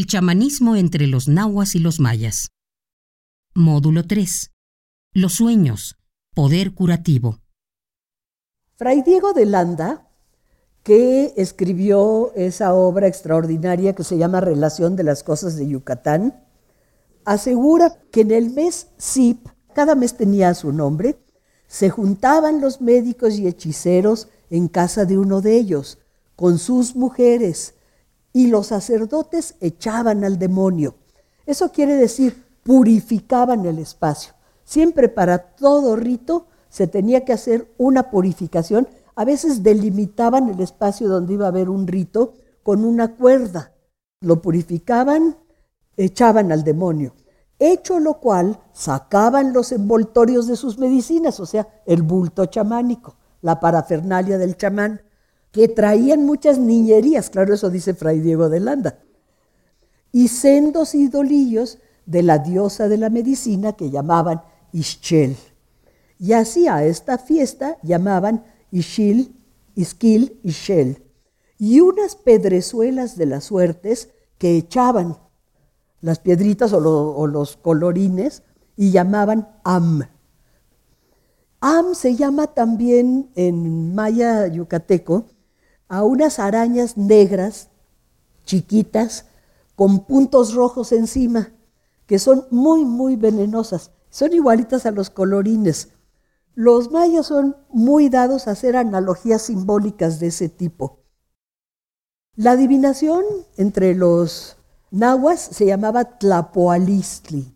El chamanismo entre los nahuas y los mayas. Módulo 3. Los sueños. Poder curativo. Fray Diego de Landa, que escribió esa obra extraordinaria que se llama Relación de las Cosas de Yucatán, asegura que en el mes SIP, cada mes tenía su nombre, se juntaban los médicos y hechiceros en casa de uno de ellos, con sus mujeres, y los sacerdotes echaban al demonio. Eso quiere decir, purificaban el espacio. Siempre para todo rito se tenía que hacer una purificación. A veces delimitaban el espacio donde iba a haber un rito con una cuerda. Lo purificaban, echaban al demonio. Hecho lo cual, sacaban los envoltorios de sus medicinas, o sea, el bulto chamánico, la parafernalia del chamán que traían muchas niñerías, claro, eso dice Fray Diego de Landa, y sendos idolillos de la diosa de la medicina que llamaban Ischel. Y así a esta fiesta llamaban Ishil, Iskil, Ishel. Y unas pedrezuelas de las suertes que echaban las piedritas o, o los colorines y llamaban Am. Am se llama también en maya yucateco a unas arañas negras, chiquitas, con puntos rojos encima, que son muy, muy venenosas. Son igualitas a los colorines. Los mayas son muy dados a hacer analogías simbólicas de ese tipo. La adivinación entre los nahuas se llamaba tlapoalistli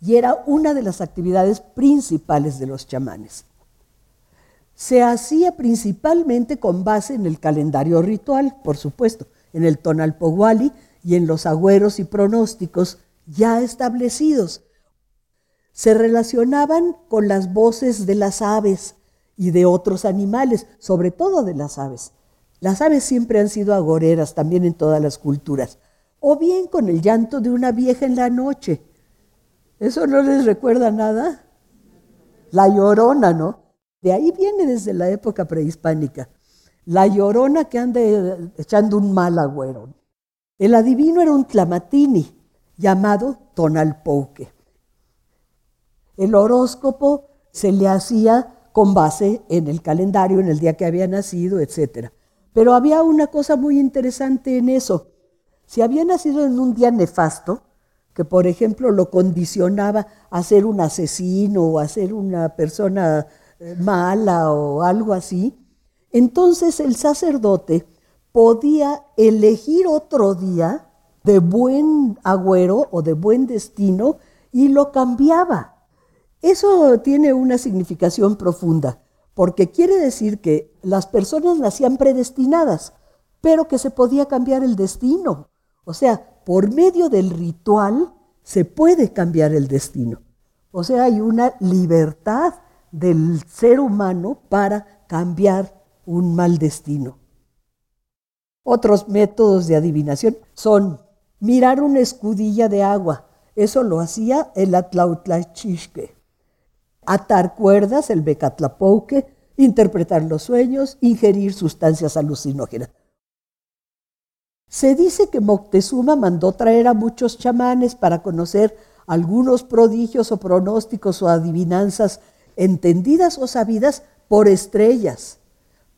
y era una de las actividades principales de los chamanes se hacía principalmente con base en el calendario ritual, por supuesto, en el tonalpohuali y en los agüeros y pronósticos ya establecidos. Se relacionaban con las voces de las aves y de otros animales, sobre todo de las aves. Las aves siempre han sido agoreras también en todas las culturas, o bien con el llanto de una vieja en la noche. ¿Eso no les recuerda nada? La llorona, ¿no? De ahí viene desde la época prehispánica. La llorona que anda echando un mal agüero. El adivino era un tlamatini llamado Tonalpouque. El horóscopo se le hacía con base en el calendario, en el día que había nacido, etc. Pero había una cosa muy interesante en eso. Si había nacido en un día nefasto, que por ejemplo lo condicionaba a ser un asesino o a ser una persona mala o algo así, entonces el sacerdote podía elegir otro día de buen agüero o de buen destino y lo cambiaba. Eso tiene una significación profunda, porque quiere decir que las personas nacían predestinadas, pero que se podía cambiar el destino. O sea, por medio del ritual se puede cambiar el destino. O sea, hay una libertad del ser humano para cambiar un mal destino. Otros métodos de adivinación son mirar una escudilla de agua. Eso lo hacía el Atlautlachishque. Atar cuerdas, el Becatlapouque, interpretar los sueños, ingerir sustancias alucinógenas. Se dice que Moctezuma mandó traer a muchos chamanes para conocer algunos prodigios o pronósticos o adivinanzas entendidas o sabidas por estrellas,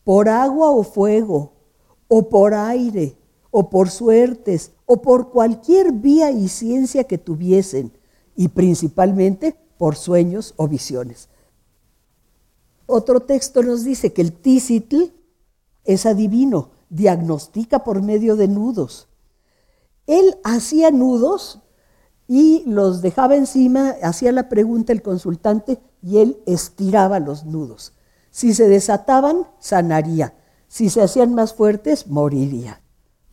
por agua o fuego, o por aire, o por suertes, o por cualquier vía y ciencia que tuviesen, y principalmente por sueños o visiones. Otro texto nos dice que el Tizitl es adivino, diagnostica por medio de nudos. Él hacía nudos y los dejaba encima, hacía la pregunta el consultante y él estiraba los nudos. Si se desataban, sanaría. Si se hacían más fuertes, moriría.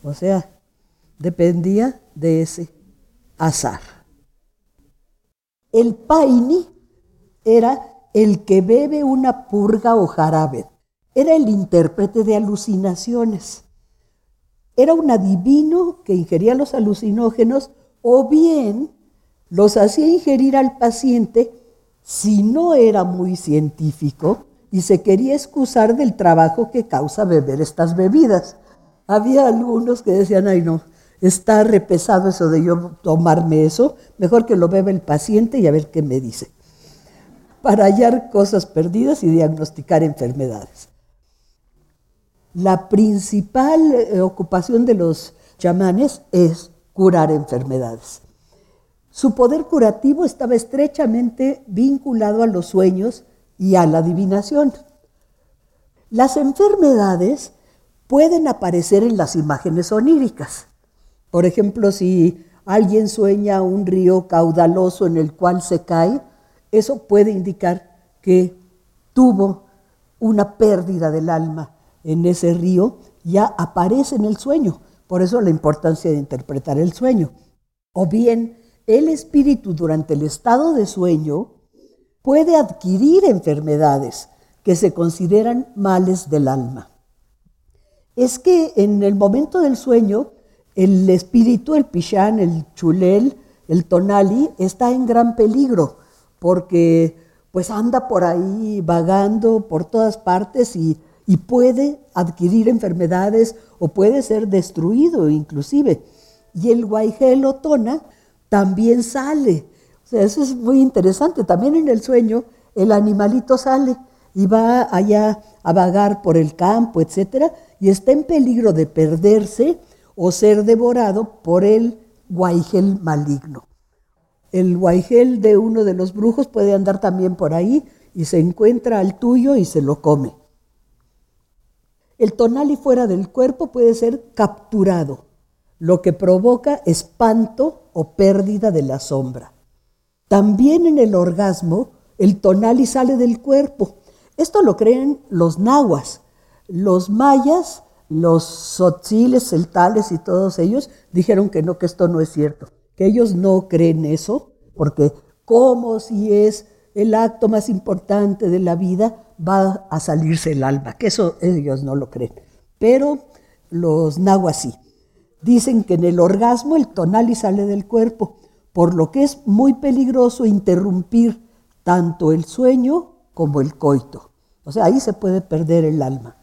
O sea, dependía de ese azar. El paini era el que bebe una purga o jarabe. Era el intérprete de alucinaciones. Era un adivino que ingería los alucinógenos o bien los hacía ingerir al paciente si no era muy científico y se quería excusar del trabajo que causa beber estas bebidas. Había algunos que decían, ay no, está repesado eso de yo tomarme eso, mejor que lo beba el paciente y a ver qué me dice, para hallar cosas perdidas y diagnosticar enfermedades. La principal eh, ocupación de los chamanes es curar enfermedades. Su poder curativo estaba estrechamente vinculado a los sueños y a la adivinación. Las enfermedades pueden aparecer en las imágenes oníricas. Por ejemplo, si alguien sueña un río caudaloso en el cual se cae, eso puede indicar que tuvo una pérdida del alma en ese río, ya aparece en el sueño. Por eso la importancia de interpretar el sueño. O bien, el espíritu durante el estado de sueño puede adquirir enfermedades que se consideran males del alma. Es que en el momento del sueño, el espíritu, el pichán, el chulel, el tonali, está en gran peligro porque pues anda por ahí vagando por todas partes y, y puede adquirir enfermedades o puede ser destruido inclusive. Y el guaigel tona también sale. O sea, eso es muy interesante. También en el sueño el animalito sale y va allá a vagar por el campo, etcétera, y está en peligro de perderse o ser devorado por el guaigel maligno. El guaigel de uno de los brujos puede andar también por ahí y se encuentra al tuyo y se lo come. El tonali fuera del cuerpo puede ser capturado, lo que provoca espanto o pérdida de la sombra. También en el orgasmo, el tonali sale del cuerpo. Esto lo creen los nahuas. Los mayas, los sotziles, celtales y todos ellos dijeron que no, que esto no es cierto, que ellos no creen eso, porque como si es el acto más importante de la vida, va a salirse el alma, que eso ellos no lo creen. Pero los nahuas sí. Dicen que en el orgasmo el tonali sale del cuerpo, por lo que es muy peligroso interrumpir tanto el sueño como el coito. O sea, ahí se puede perder el alma.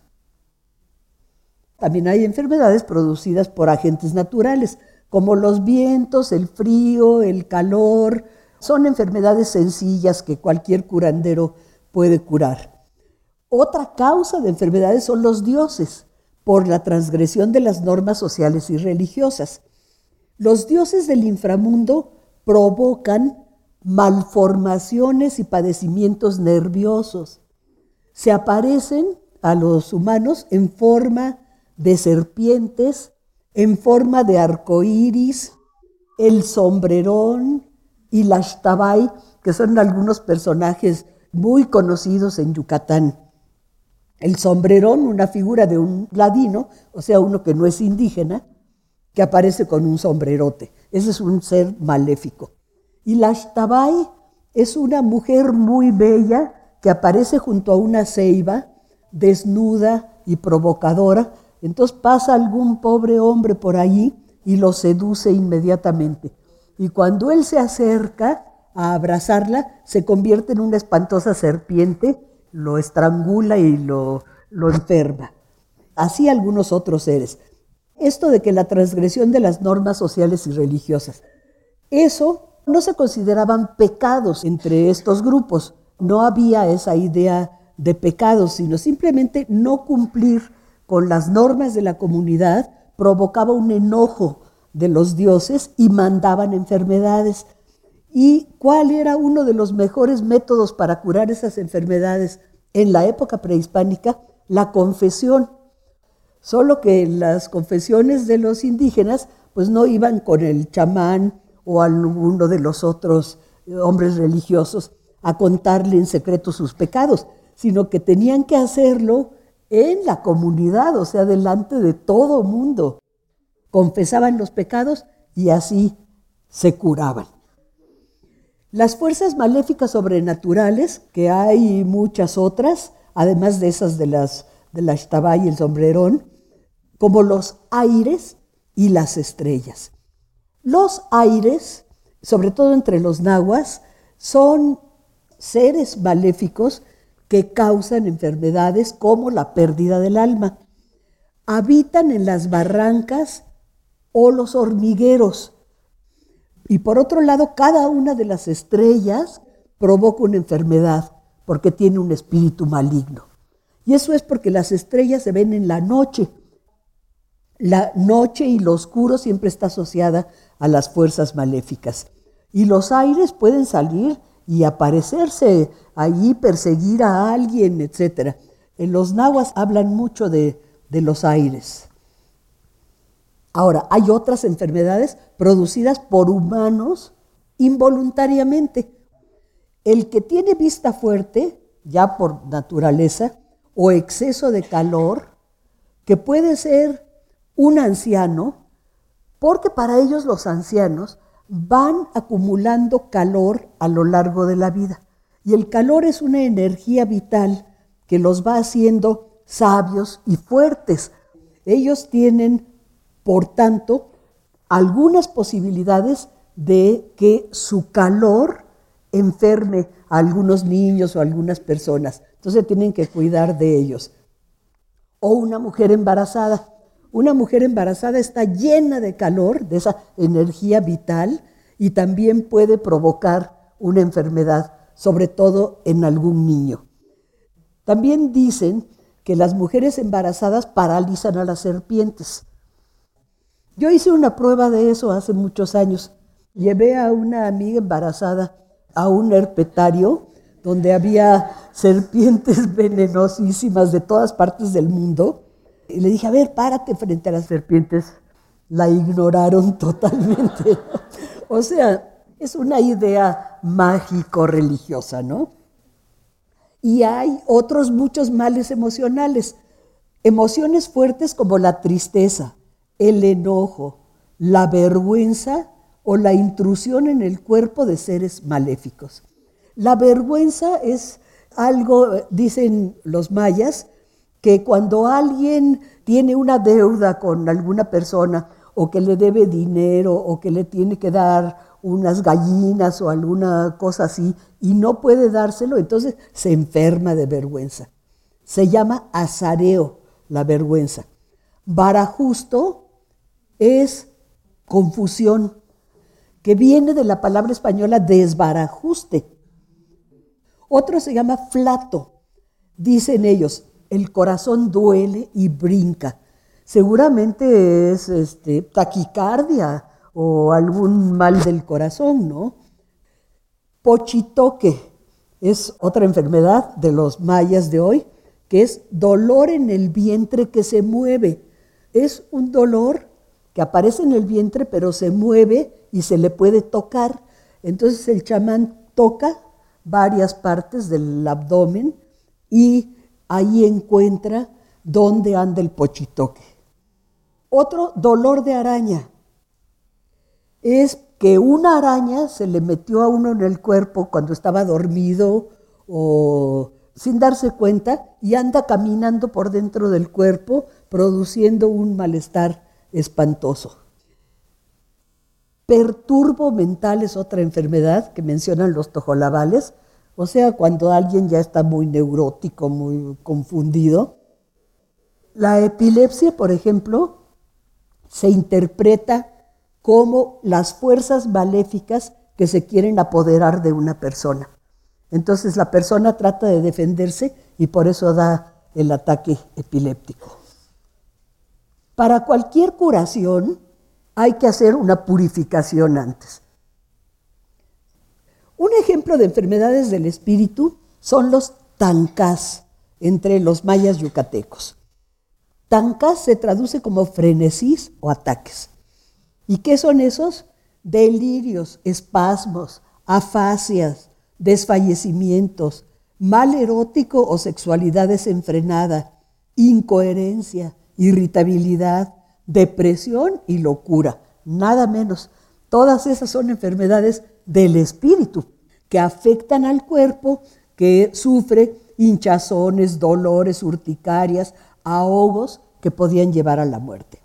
También hay enfermedades producidas por agentes naturales, como los vientos, el frío, el calor. Son enfermedades sencillas que cualquier curandero puede curar. Otra causa de enfermedades son los dioses, por la transgresión de las normas sociales y religiosas. Los dioses del inframundo provocan malformaciones y padecimientos nerviosos. Se aparecen a los humanos en forma de serpientes, en forma de arcoíris, el sombrerón y la shtabai, que son algunos personajes muy conocidos en Yucatán. El sombrerón, una figura de un ladino, o sea, uno que no es indígena, que aparece con un sombrerote. Ese es un ser maléfico. Y la Shtabai es una mujer muy bella que aparece junto a una ceiba, desnuda y provocadora. Entonces pasa algún pobre hombre por allí y lo seduce inmediatamente. Y cuando él se acerca a abrazarla, se convierte en una espantosa serpiente lo estrangula y lo, lo enferma. Así algunos otros seres. Esto de que la transgresión de las normas sociales y religiosas, eso no se consideraban pecados entre estos grupos. No había esa idea de pecados, sino simplemente no cumplir con las normas de la comunidad provocaba un enojo de los dioses y mandaban enfermedades. ¿Y cuál era uno de los mejores métodos para curar esas enfermedades en la época prehispánica? La confesión. Solo que las confesiones de los indígenas pues no iban con el chamán o alguno de los otros hombres religiosos a contarle en secreto sus pecados, sino que tenían que hacerlo en la comunidad, o sea, delante de todo mundo. Confesaban los pecados y así se curaban. Las fuerzas maléficas sobrenaturales, que hay muchas otras, además de esas de, las, de la y el sombrerón, como los aires y las estrellas. Los aires, sobre todo entre los nahuas, son seres maléficos que causan enfermedades como la pérdida del alma. Habitan en las barrancas o los hormigueros. Y por otro lado, cada una de las estrellas provoca una enfermedad porque tiene un espíritu maligno. Y eso es porque las estrellas se ven en la noche. La noche y lo oscuro siempre está asociada a las fuerzas maléficas. Y los aires pueden salir y aparecerse allí, perseguir a alguien, etc. En los nahuas hablan mucho de, de los aires. Ahora, hay otras enfermedades producidas por humanos involuntariamente. El que tiene vista fuerte, ya por naturaleza, o exceso de calor, que puede ser un anciano, porque para ellos los ancianos van acumulando calor a lo largo de la vida. Y el calor es una energía vital que los va haciendo sabios y fuertes. Ellos tienen, por tanto, algunas posibilidades de que su calor enferme a algunos niños o a algunas personas. Entonces tienen que cuidar de ellos. O una mujer embarazada. Una mujer embarazada está llena de calor, de esa energía vital, y también puede provocar una enfermedad, sobre todo en algún niño. También dicen que las mujeres embarazadas paralizan a las serpientes. Yo hice una prueba de eso hace muchos años. Llevé a una amiga embarazada a un herpetario donde había serpientes venenosísimas de todas partes del mundo. Y le dije, a ver, párate frente a las serpientes. La ignoraron totalmente. o sea, es una idea mágico-religiosa, ¿no? Y hay otros muchos males emocionales. Emociones fuertes como la tristeza, el enojo, la vergüenza o la intrusión en el cuerpo de seres maléficos. La vergüenza es algo, dicen los mayas, que cuando alguien tiene una deuda con alguna persona o que le debe dinero o que le tiene que dar unas gallinas o alguna cosa así y no puede dárselo, entonces se enferma de vergüenza. Se llama azareo la vergüenza. Barajusto es confusión, que viene de la palabra española desbarajuste. Otro se llama flato. Dicen ellos, el corazón duele y brinca. Seguramente es este, taquicardia o algún mal del corazón, ¿no? Pochitoque es otra enfermedad de los mayas de hoy, que es dolor en el vientre que se mueve. Es un dolor que aparece en el vientre, pero se mueve y se le puede tocar. Entonces el chamán toca varias partes del abdomen y ahí encuentra dónde anda el pochitoque. Otro dolor de araña es que una araña se le metió a uno en el cuerpo cuando estaba dormido o sin darse cuenta y anda caminando por dentro del cuerpo produciendo un malestar espantoso. Perturbo mental es otra enfermedad que mencionan los tojolabales, o sea, cuando alguien ya está muy neurótico, muy confundido. La epilepsia, por ejemplo, se interpreta como las fuerzas maléficas que se quieren apoderar de una persona. Entonces la persona trata de defenderse y por eso da el ataque epiléptico. Para cualquier curación, hay que hacer una purificación antes. Un ejemplo de enfermedades del espíritu son los tancás entre los mayas yucatecos. Tancás se traduce como frenesís o ataques. ¿Y qué son esos? Delirios, espasmos, afasias, desfallecimientos, mal erótico o sexualidad desenfrenada, incoherencia, irritabilidad, depresión y locura, nada menos. Todas esas son enfermedades del espíritu que afectan al cuerpo, que sufre hinchazones, dolores, urticarias, ahogos que podían llevar a la muerte.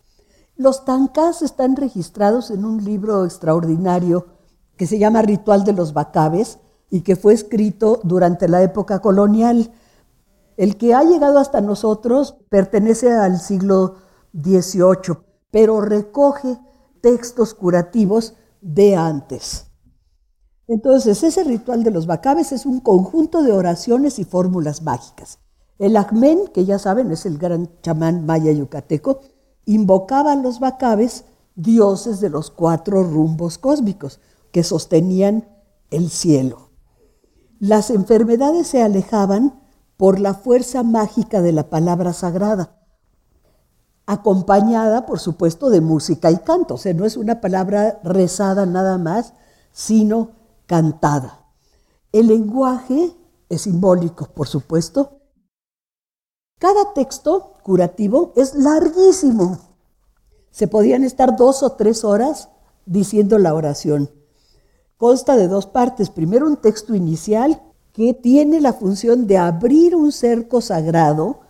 Los tancas están registrados en un libro extraordinario que se llama Ritual de los Bacabes y que fue escrito durante la época colonial. El que ha llegado hasta nosotros pertenece al siglo XVIII, pero recoge textos curativos de antes. Entonces, ese ritual de los bacabes es un conjunto de oraciones y fórmulas mágicas. El Acmen, que ya saben es el gran chamán maya yucateco, invocaba a los bacabes dioses de los cuatro rumbos cósmicos que sostenían el cielo. Las enfermedades se alejaban por la fuerza mágica de la palabra sagrada, acompañada, por supuesto, de música y canto. O sea, no es una palabra rezada nada más, sino cantada. El lenguaje es simbólico, por supuesto. Cada texto curativo es larguísimo. Se podían estar dos o tres horas diciendo la oración. Consta de dos partes. Primero un texto inicial que tiene la función de abrir un cerco sagrado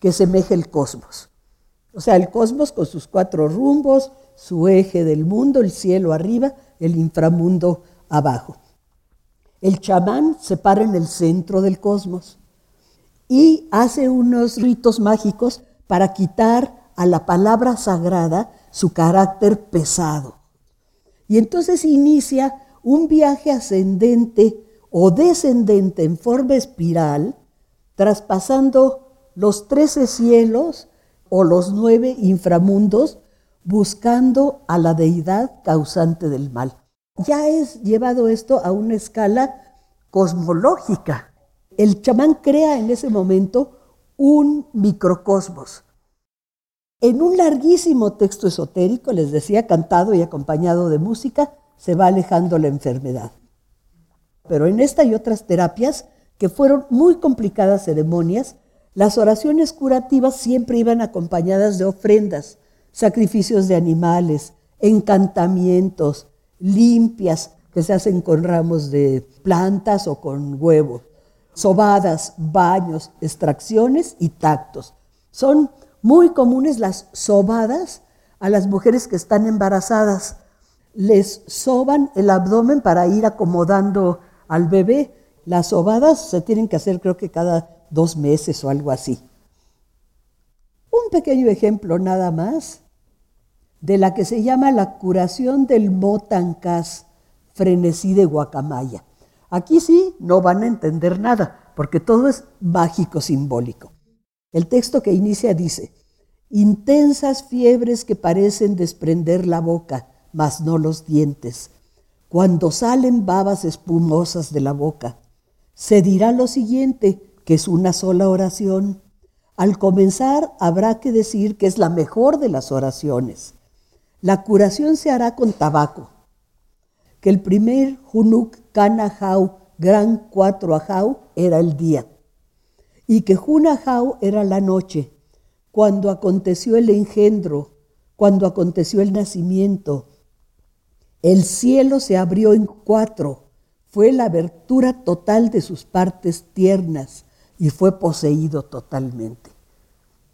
que semeja el cosmos. O sea, el cosmos con sus cuatro rumbos, su eje del mundo, el cielo arriba, el inframundo abajo. El chamán se para en el centro del cosmos y hace unos ritos mágicos para quitar a la palabra sagrada su carácter pesado. Y entonces inicia un viaje ascendente o descendente en forma espiral, traspasando los trece cielos o los nueve inframundos, buscando a la deidad causante del mal. Ya es llevado esto a una escala cosmológica. El chamán crea en ese momento un microcosmos. En un larguísimo texto esotérico, les decía, cantado y acompañado de música, se va alejando la enfermedad. Pero en esta y otras terapias, que fueron muy complicadas ceremonias, las oraciones curativas siempre iban acompañadas de ofrendas, sacrificios de animales, encantamientos, limpias que se hacen con ramos de plantas o con huevo, sobadas, baños, extracciones y tactos. Son muy comunes las sobadas a las mujeres que están embarazadas. Les soban el abdomen para ir acomodando al bebé. Las sobadas se tienen que hacer creo que cada dos meses o algo así. Un pequeño ejemplo nada más de la que se llama la curación del motancas, frenesí de guacamaya. Aquí sí no van a entender nada, porque todo es mágico simbólico. El texto que inicia dice, intensas fiebres que parecen desprender la boca, mas no los dientes, cuando salen babas espumosas de la boca. Se dirá lo siguiente, que es una sola oración. Al comenzar habrá que decir que es la mejor de las oraciones. La curación se hará con tabaco, que el primer Hunuk Kanahau, gran cuatro ajau, era el día, y que Junahau era la noche, cuando aconteció el engendro, cuando aconteció el nacimiento. El cielo se abrió en cuatro, fue la abertura total de sus partes tiernas, y fue poseído totalmente.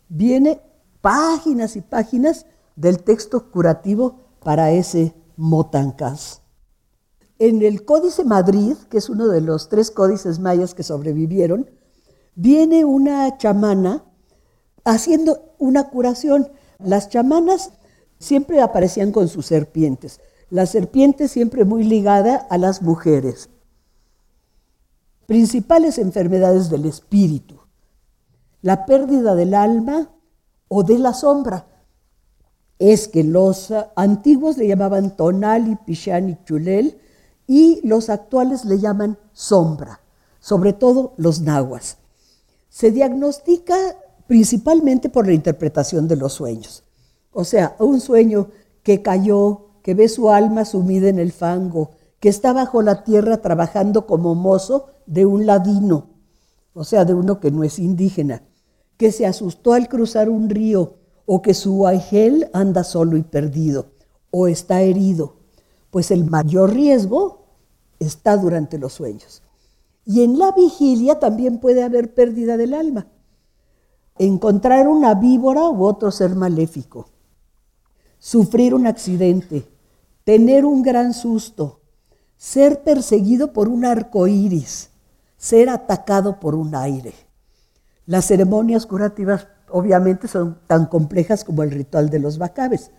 Viene páginas y páginas del texto curativo para ese Motancas. En el Códice Madrid, que es uno de los tres códices mayas que sobrevivieron, viene una chamana haciendo una curación. Las chamanas siempre aparecían con sus serpientes, la serpiente siempre muy ligada a las mujeres principales enfermedades del espíritu, la pérdida del alma o de la sombra. Es que los antiguos le llamaban tonal y y chulel y los actuales le llaman sombra, sobre todo los nahuas. Se diagnostica principalmente por la interpretación de los sueños. O sea, un sueño que cayó, que ve su alma sumida en el fango, que está bajo la tierra trabajando como mozo de un ladino, o sea, de uno que no es indígena, que se asustó al cruzar un río, o que su ángel anda solo y perdido, o está herido, pues el mayor riesgo está durante los sueños. Y en la vigilia también puede haber pérdida del alma. Encontrar una víbora u otro ser maléfico, sufrir un accidente, tener un gran susto, ser perseguido por un arco iris, ser atacado por un aire. Las ceremonias curativas obviamente son tan complejas como el ritual de los bacabes,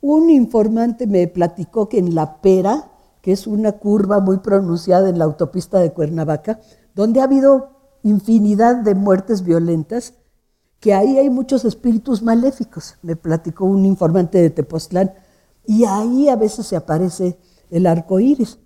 Un informante me platicó que en La Pera, que es una curva muy pronunciada en la autopista de Cuernavaca, donde ha habido infinidad de muertes violentas, que ahí hay muchos espíritus maléficos, me platicó un informante de Tepoztlán, y ahí a veces se aparece el arco iris.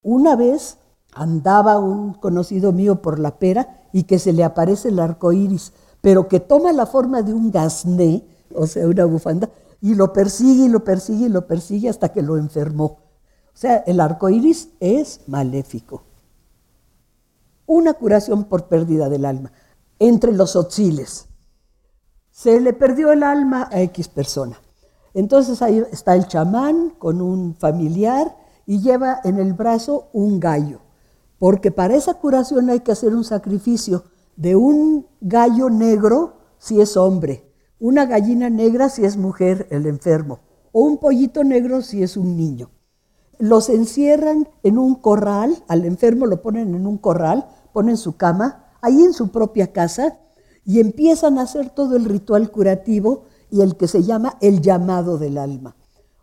Una vez andaba un conocido mío por la pera y que se le aparece el arco iris, pero que toma la forma de un gasné, o sea, una bufanda, y lo persigue y lo persigue y lo persigue hasta que lo enfermó. O sea, el arco iris es maléfico. Una curación por pérdida del alma entre los otziles. Se le perdió el alma a X persona. Entonces ahí está el chamán con un familiar y lleva en el brazo un gallo, porque para esa curación hay que hacer un sacrificio de un gallo negro si es hombre, una gallina negra si es mujer, el enfermo, o un pollito negro si es un niño. Los encierran en un corral, al enfermo lo ponen en un corral, ponen su cama, ahí en su propia casa, y empiezan a hacer todo el ritual curativo y el que se llama el llamado del alma.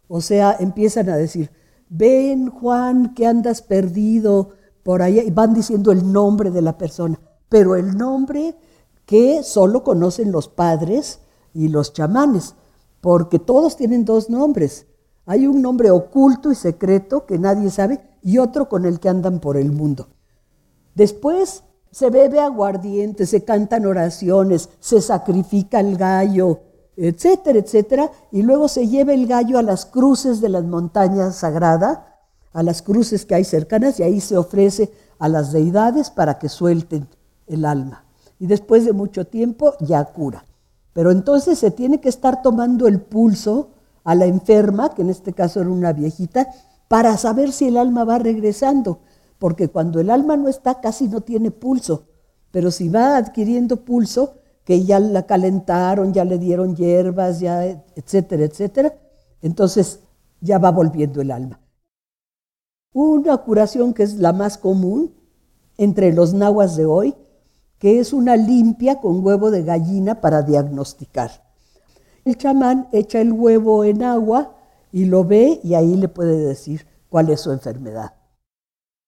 O sea, empiezan a decir, ven Juan, que andas perdido por allá, y van diciendo el nombre de la persona, pero el nombre que solo conocen los padres y los chamanes, porque todos tienen dos nombres. Hay un nombre oculto y secreto que nadie sabe y otro con el que andan por el mundo. Después se bebe aguardiente, se cantan oraciones, se sacrifica el gallo, etcétera, etcétera, y luego se lleva el gallo a las cruces de las montañas sagradas, a las cruces que hay cercanas, y ahí se ofrece a las deidades para que suelten el alma. Y después de mucho tiempo ya cura. Pero entonces se tiene que estar tomando el pulso a la enferma, que en este caso era una viejita, para saber si el alma va regresando, porque cuando el alma no está casi no tiene pulso, pero si va adquiriendo pulso, que ya la calentaron, ya le dieron hierbas, ya, etcétera, etcétera, entonces ya va volviendo el alma. Una curación que es la más común entre los nahuas de hoy que es una limpia con huevo de gallina para diagnosticar. El chamán echa el huevo en agua y lo ve y ahí le puede decir cuál es su enfermedad.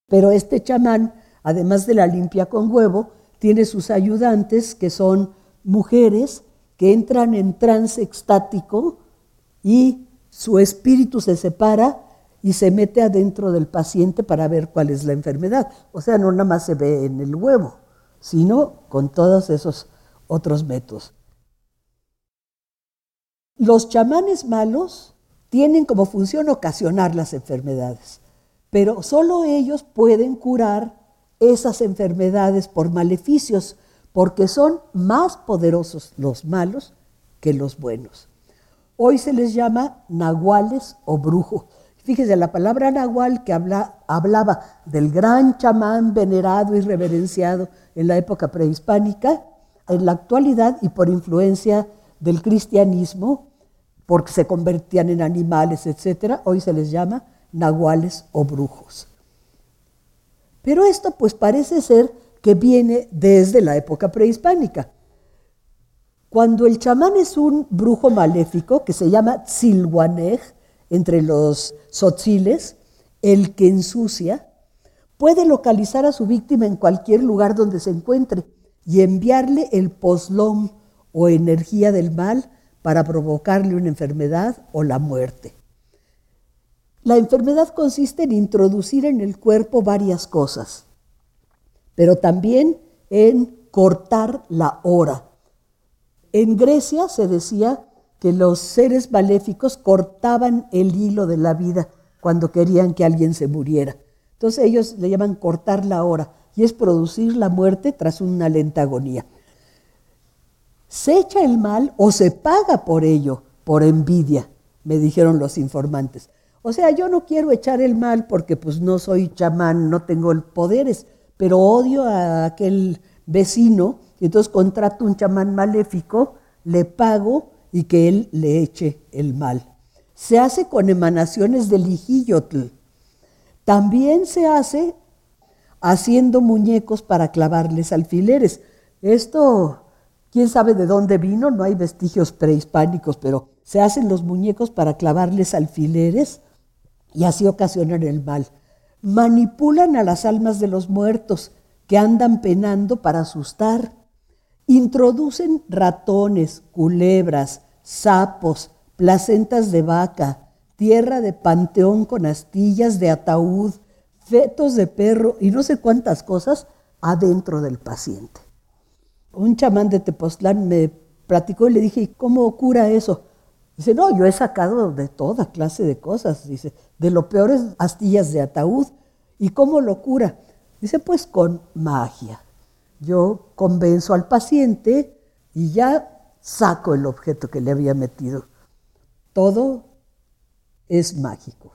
Pero este chamán, además de la limpia con huevo, tiene sus ayudantes que son mujeres que entran en trance extático y su espíritu se separa y se mete adentro del paciente para ver cuál es la enfermedad. O sea, no nada más se ve en el huevo sino con todos esos otros métodos. Los chamanes malos tienen como función ocasionar las enfermedades, pero solo ellos pueden curar esas enfermedades por maleficios, porque son más poderosos los malos que los buenos. Hoy se les llama nahuales o brujos. Fíjese, la palabra nahual que hablaba del gran chamán venerado y reverenciado en la época prehispánica, en la actualidad y por influencia del cristianismo, porque se convertían en animales, etc., hoy se les llama nahuales o brujos. Pero esto pues parece ser que viene desde la época prehispánica. Cuando el chamán es un brujo maléfico que se llama Tzilhuanej, entre los sotziles, el que ensucia, puede localizar a su víctima en cualquier lugar donde se encuentre y enviarle el poslón o energía del mal para provocarle una enfermedad o la muerte. La enfermedad consiste en introducir en el cuerpo varias cosas, pero también en cortar la hora. En Grecia se decía que los seres maléficos cortaban el hilo de la vida cuando querían que alguien se muriera. Entonces ellos le llaman cortar la hora y es producir la muerte tras una lenta agonía. Se echa el mal o se paga por ello, por envidia, me dijeron los informantes. O sea, yo no quiero echar el mal porque pues no soy chamán, no tengo poderes, pero odio a aquel vecino y entonces contrato un chamán maléfico, le pago y que él le eche el mal. Se hace con emanaciones del lijillotl. También se hace haciendo muñecos para clavarles alfileres. Esto quién sabe de dónde vino, no hay vestigios prehispánicos, pero se hacen los muñecos para clavarles alfileres y así ocasionan el mal. Manipulan a las almas de los muertos que andan penando para asustar. Introducen ratones, culebras, sapos, placentas de vaca, tierra de panteón con astillas de ataúd, fetos de perro y no sé cuántas cosas adentro del paciente un chamán de Tepoztlán me platicó y le dije, ¿cómo cura eso? Dice, no, yo he sacado de toda clase de cosas. Dice, de lo peor es astillas de ataúd. ¿Y cómo lo cura? Dice, pues con magia. Yo convenzo al paciente y ya saco el objeto que le había metido. Todo es mágico.